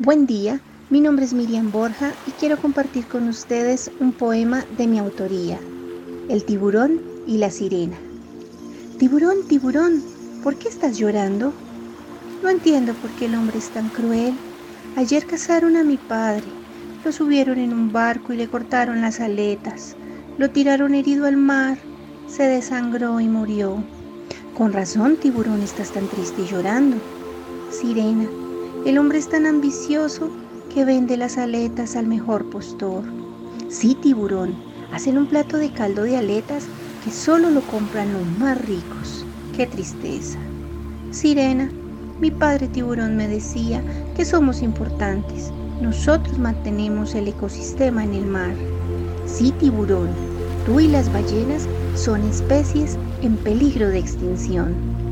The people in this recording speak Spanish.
Buen día, mi nombre es Miriam Borja y quiero compartir con ustedes un poema de mi autoría, El tiburón y la sirena. Tiburón, tiburón, ¿por qué estás llorando? No entiendo por qué el hombre es tan cruel. Ayer cazaron a mi padre, lo subieron en un barco y le cortaron las aletas, lo tiraron herido al mar, se desangró y murió. Con razón, tiburón, estás tan triste y llorando. Sirena, el hombre es tan ambicioso que vende las aletas al mejor postor. Sí, tiburón, hacen un plato de caldo de aletas que solo lo compran los más ricos. Qué tristeza. Sirena, mi padre tiburón me decía que somos importantes. Nosotros mantenemos el ecosistema en el mar. Sí, tiburón, tú y las ballenas son especies en peligro de extinción.